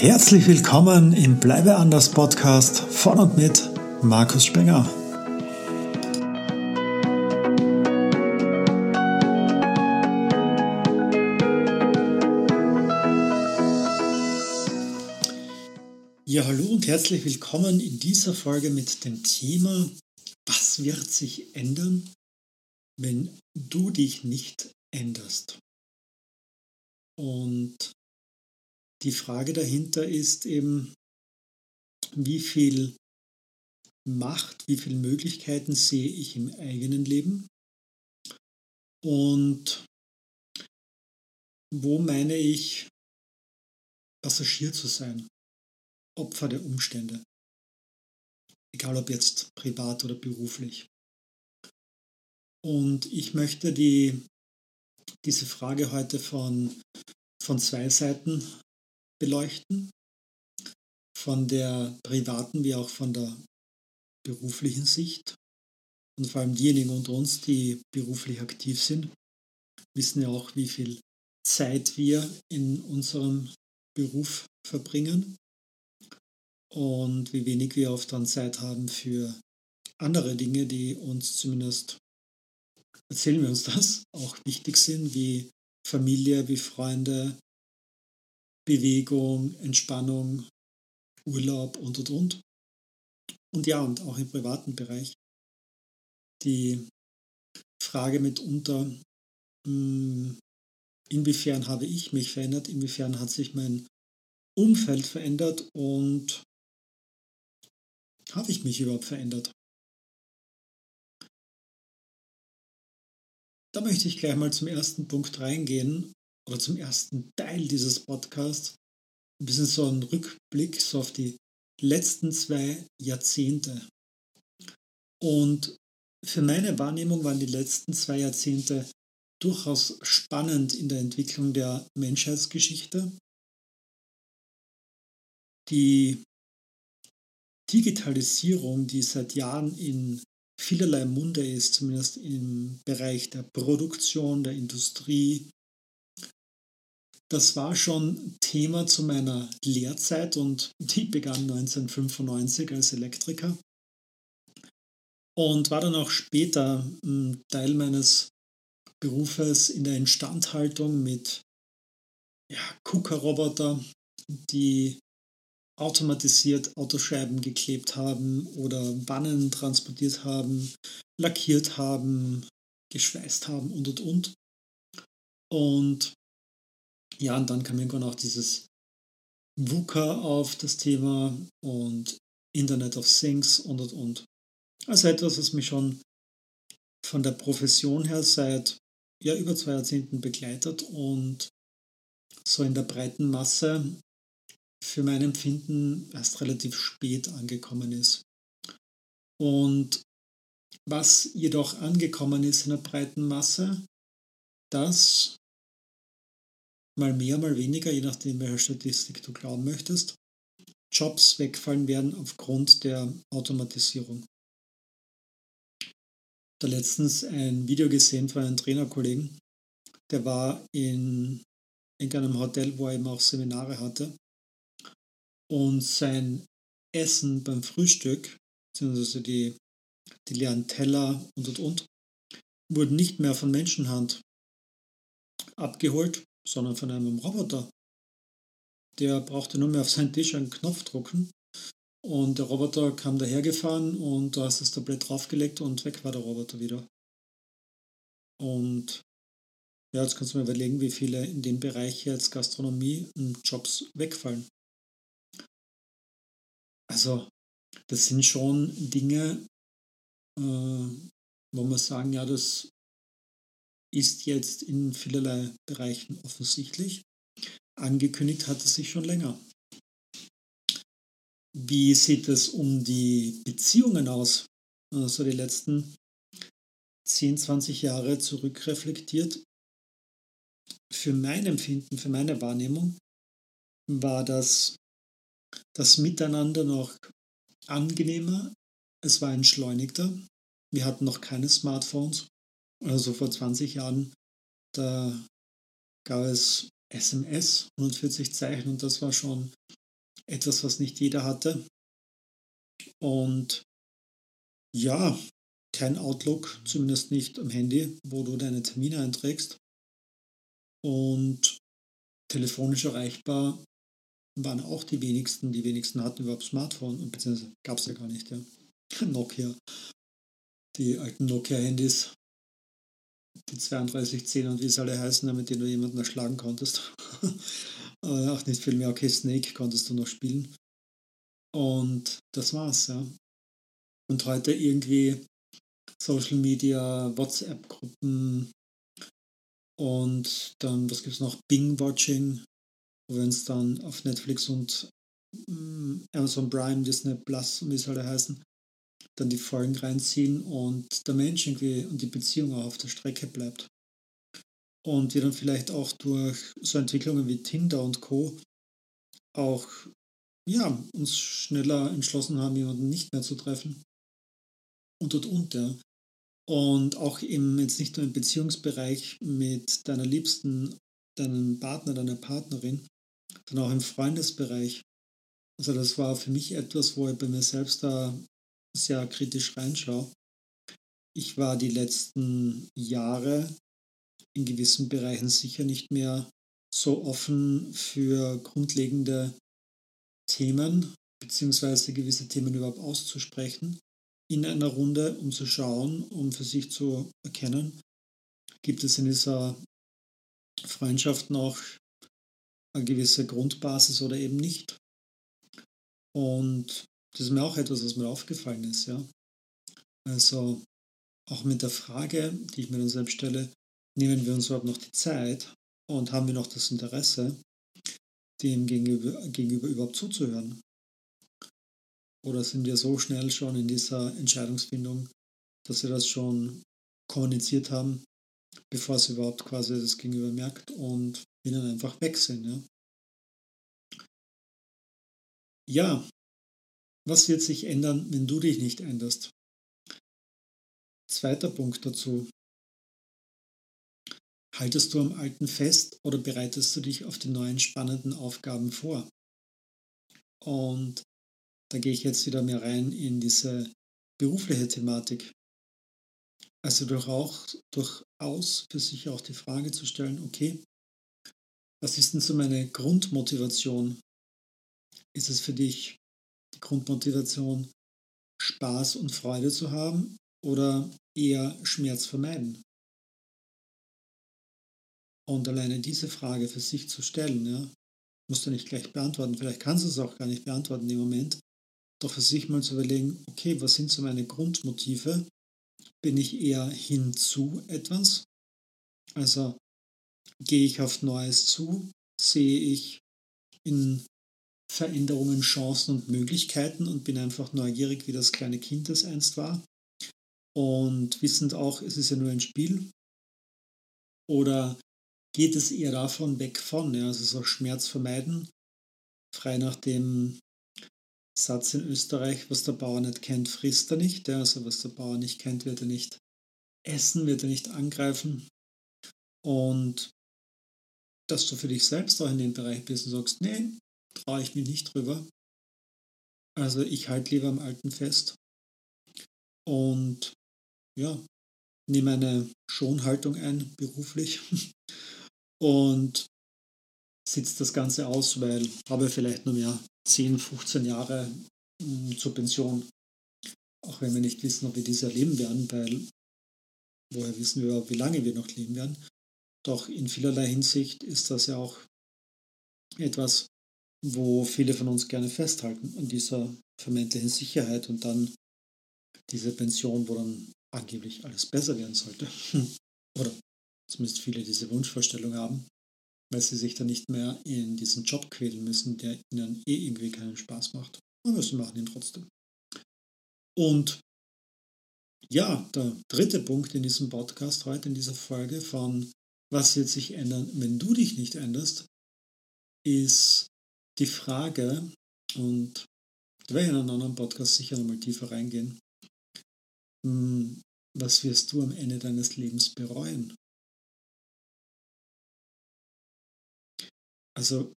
Herzlich willkommen im Bleibe anders Podcast von und mit Markus Spenger. Ja, hallo und herzlich willkommen in dieser Folge mit dem Thema, was wird sich ändern, wenn du dich nicht änderst? Und die Frage dahinter ist eben, wie viel Macht, wie viele Möglichkeiten sehe ich im eigenen Leben? Und wo meine ich, Passagier zu sein, Opfer der Umstände, egal ob jetzt privat oder beruflich. Und ich möchte die, diese Frage heute von, von zwei Seiten beleuchten, von der privaten wie auch von der beruflichen Sicht. Und vor allem diejenigen unter uns, die beruflich aktiv sind, wissen ja auch, wie viel Zeit wir in unserem Beruf verbringen und wie wenig wir oft dann Zeit haben für andere Dinge, die uns zumindest, erzählen wir uns das, auch wichtig sind, wie Familie, wie Freunde, Bewegung, Entspannung, Urlaub und und und. Und ja, und auch im privaten Bereich. Die Frage mitunter, hm, inwiefern habe ich mich verändert, inwiefern hat sich mein Umfeld verändert und habe ich mich überhaupt verändert? Da möchte ich gleich mal zum ersten Punkt reingehen oder zum ersten Teil dieses Podcasts ein bisschen so ein Rückblick so auf die letzten zwei Jahrzehnte. Und für meine Wahrnehmung waren die letzten zwei Jahrzehnte durchaus spannend in der Entwicklung der Menschheitsgeschichte. Die Digitalisierung, die seit Jahren in vielerlei Munde ist, zumindest im Bereich der Produktion, der Industrie, das war schon Thema zu meiner Lehrzeit und die begann 1995 als Elektriker und war dann auch später hm, Teil meines Berufes in der Instandhaltung mit ja, KUKA-Roboter, die automatisiert Autoscheiben geklebt haben oder Bannen transportiert haben, lackiert haben, geschweißt haben und und und. Und ja, und dann kam irgendwann auch dieses VUCA auf das Thema und Internet of Things und und und. Also etwas, was mich schon von der Profession her seit ja, über zwei Jahrzehnten begleitet und so in der breiten Masse für mein Empfinden erst relativ spät angekommen ist. Und was jedoch angekommen ist in der breiten Masse, dass mal mehr, mal weniger, je nachdem, welcher Statistik du glauben möchtest, Jobs wegfallen werden aufgrund der Automatisierung. Da letztens ein Video gesehen von einem Trainerkollegen, der war in irgendeinem Hotel, wo er eben auch Seminare hatte. Und sein Essen beim Frühstück, beziehungsweise die, die leeren Teller und und und, wurden nicht mehr von Menschenhand abgeholt, sondern von einem Roboter. Der brauchte nur mehr auf seinen Tisch einen Knopf drücken und der Roboter kam dahergefahren und du hast das Tablett draufgelegt und weg war der Roboter wieder. Und ja, jetzt kannst du mir überlegen, wie viele in dem Bereich jetzt Gastronomie Jobs wegfallen. Also, das sind schon Dinge, äh, wo man sagen, ja, das ist jetzt in vielerlei Bereichen offensichtlich. Angekündigt hat es sich schon länger. Wie sieht es um die Beziehungen aus? Also die letzten 10, 20 Jahre zurückreflektiert. Für mein Empfinden, für meine Wahrnehmung war das, das Miteinander noch angenehmer. Es war entschleunigter. Wir hatten noch keine Smartphones also vor 20 Jahren, da gab es SMS, 140 Zeichen und das war schon etwas, was nicht jeder hatte. Und ja, kein Outlook, zumindest nicht am Handy, wo du deine Termine einträgst. Und telefonisch erreichbar waren auch die wenigsten. Die wenigsten hatten überhaupt Smartphone, beziehungsweise gab es ja gar nicht, ja. Nokia. Die alten Nokia-Handys, die 3210 und wie es alle heißen, mit denen du jemanden erschlagen konntest. Aber auch nicht viel mehr. Okay, Snake konntest du noch spielen. Und das war's, ja. Und heute irgendwie Social Media, WhatsApp-Gruppen und dann, was gibt es noch? Bing-Watching, wir uns dann auf Netflix und mm, Amazon Prime, Disney Plus und wie es alle heißen, dann die Folgen reinziehen und der Mensch irgendwie und die Beziehung auch auf der Strecke bleibt. Und wir dann vielleicht auch durch so Entwicklungen wie Tinder und Co. auch ja, uns schneller entschlossen haben, jemanden nicht mehr zu treffen. Und und und, ja. Und auch im, jetzt nicht nur im Beziehungsbereich mit deiner Liebsten, deinem Partner, deiner Partnerin, sondern auch im Freundesbereich. Also das war für mich etwas, wo ich bei mir selbst da sehr kritisch reinschaue. Ich war die letzten Jahre in gewissen Bereichen sicher nicht mehr so offen für grundlegende Themen, beziehungsweise gewisse Themen überhaupt auszusprechen in einer Runde, um zu schauen, um für sich zu erkennen, gibt es in dieser Freundschaft noch eine gewisse Grundbasis oder eben nicht. Und das ist mir auch etwas, was mir aufgefallen ist, ja. Also auch mit der Frage, die ich mir dann selbst stelle, nehmen wir uns überhaupt noch die Zeit und haben wir noch das Interesse, dem gegenüber, gegenüber überhaupt zuzuhören? Oder sind wir so schnell schon in dieser Entscheidungsfindung, dass wir das schon kommuniziert haben, bevor sie überhaupt quasi das Gegenüber merkt und wir dann einfach weg sind? Ja? ja, was wird sich ändern, wenn du dich nicht änderst? Zweiter Punkt dazu. Haltest du am Alten fest oder bereitest du dich auf die neuen spannenden Aufgaben vor? Und da gehe ich jetzt wieder mehr rein in diese berufliche Thematik. Also durchaus, für sich auch die Frage zu stellen, okay, was ist denn so meine Grundmotivation? Ist es für dich Grundmotivation, Spaß und Freude zu haben oder eher Schmerz vermeiden? Und alleine diese Frage für sich zu stellen, ja, musst du nicht gleich beantworten. Vielleicht kannst du es auch gar nicht beantworten dem Moment doch für sich mal zu überlegen, okay, was sind so meine Grundmotive? Bin ich eher hin zu etwas? Also gehe ich auf Neues zu? Sehe ich in Veränderungen Chancen und Möglichkeiten und bin einfach neugierig, wie das kleine Kind das einst war? Und wissend auch, es ist ja nur ein Spiel. Oder geht es eher davon weg von, ja, also so Schmerz vermeiden, frei nach dem Satz in Österreich, was der Bauer nicht kennt, frisst er nicht. Ja, also was der Bauer nicht kennt, wird er nicht essen, wird er nicht angreifen. Und dass du für dich selbst auch in dem Bereich bist und sagst, nee, traue ich mich nicht drüber. Also ich halte lieber am Alten fest. Und ja, nehme eine Schonhaltung ein, beruflich. Und sitze das Ganze aus, weil habe vielleicht nur mehr 10, 15 Jahre mh, hm, zur Pension. Auch wenn wir nicht wissen, ob wir dies erleben werden, weil woher wissen wir, wie lange wir noch leben werden. Doch in vielerlei Hinsicht ist das ja auch etwas, wo viele von uns gerne festhalten, an dieser vermeintlichen Sicherheit und dann diese Pension, wo dann angeblich alles besser werden sollte. Oder zumindest viele diese Wunschvorstellung haben weil sie sich dann nicht mehr in diesen Job quälen müssen, der ihnen eh irgendwie keinen Spaß macht. Aber sie machen ihn trotzdem. Und ja, der dritte Punkt in diesem Podcast heute, in dieser Folge von Was wird sich ändern, wenn du dich nicht änderst, ist die Frage, und da werde ich in einem anderen Podcast sicher nochmal tiefer reingehen, hm, was wirst du am Ende deines Lebens bereuen? Also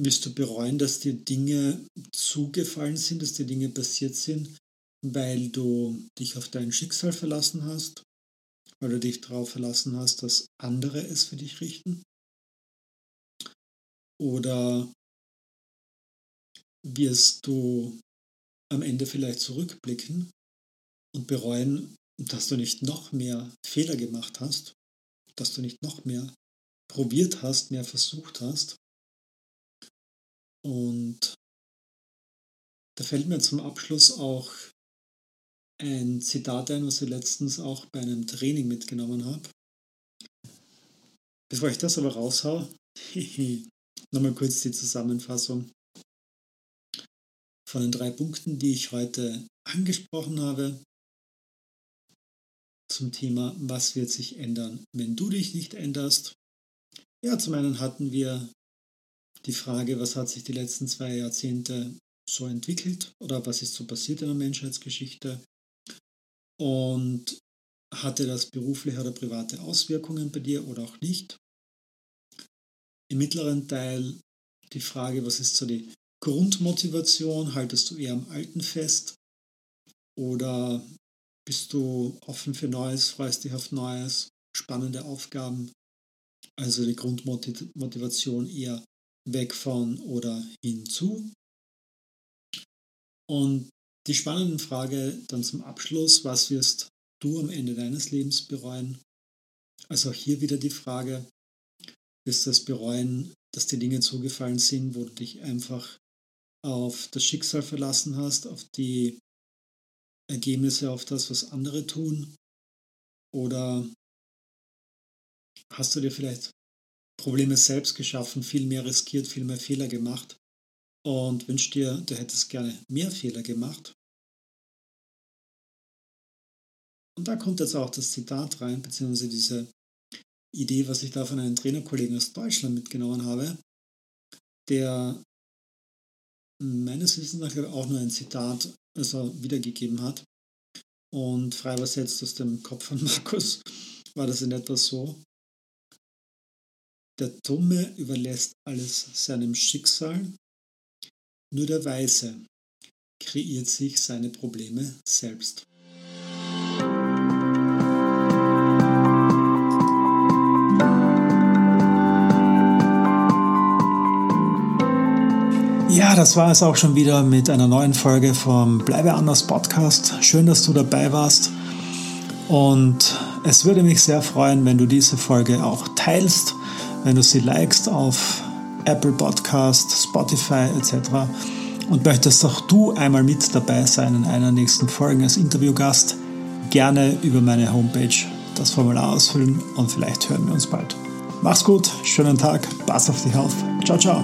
wirst du bereuen, dass dir Dinge zugefallen sind, dass dir Dinge passiert sind, weil du dich auf dein Schicksal verlassen hast, weil du dich darauf verlassen hast, dass andere es für dich richten? Oder wirst du am Ende vielleicht zurückblicken und bereuen, dass du nicht noch mehr Fehler gemacht hast, dass du nicht noch mehr probiert hast, mehr versucht hast. Und da fällt mir zum Abschluss auch ein Zitat ein, was ich letztens auch bei einem Training mitgenommen habe. Bevor ich das aber raushau, nochmal kurz die Zusammenfassung von den drei Punkten, die ich heute angesprochen habe zum Thema, was wird sich ändern, wenn du dich nicht änderst. Ja, zum einen hatten wir die Frage, was hat sich die letzten zwei Jahrzehnte so entwickelt oder was ist so passiert in der Menschheitsgeschichte und hatte das berufliche oder private Auswirkungen bei dir oder auch nicht. Im mittleren Teil die Frage, was ist so die Grundmotivation? Haltest du eher am Alten fest? Oder bist du offen für Neues, freust dich auf Neues, spannende Aufgaben? Also die Grundmotivation eher weg von oder hinzu. Und die spannende Frage dann zum Abschluss, was wirst du am Ende deines Lebens bereuen? Also auch hier wieder die Frage, wirst du es bereuen, dass die Dinge zugefallen sind, wo du dich einfach auf das Schicksal verlassen hast, auf die Ergebnisse, auf das, was andere tun? Oder hast du dir vielleicht Probleme selbst geschaffen, viel mehr riskiert, viel mehr Fehler gemacht und wünschst dir, du hättest gerne mehr Fehler gemacht? Und da kommt jetzt auch das Zitat rein, beziehungsweise diese Idee, was ich da von einem Trainerkollegen aus Deutschland mitgenommen habe, der meines Wissens nach auch nur ein Zitat also wiedergegeben hat. Und frei übersetzt aus dem Kopf von Markus war das in etwa so. Der Dumme überlässt alles seinem Schicksal, nur der Weise kreiert sich seine Probleme selbst. Ja, das war es auch schon wieder mit einer neuen Folge vom Bleibe anders Podcast. Schön, dass du dabei warst. Und es würde mich sehr freuen, wenn du diese Folge auch teilst, wenn du sie likest auf Apple Podcast, Spotify etc. Und möchtest auch du einmal mit dabei sein in einer nächsten Folge als Interviewgast, gerne über meine Homepage das Formular ausfüllen und vielleicht hören wir uns bald. Mach's gut, schönen Tag, pass auf dich auf. Ciao, ciao.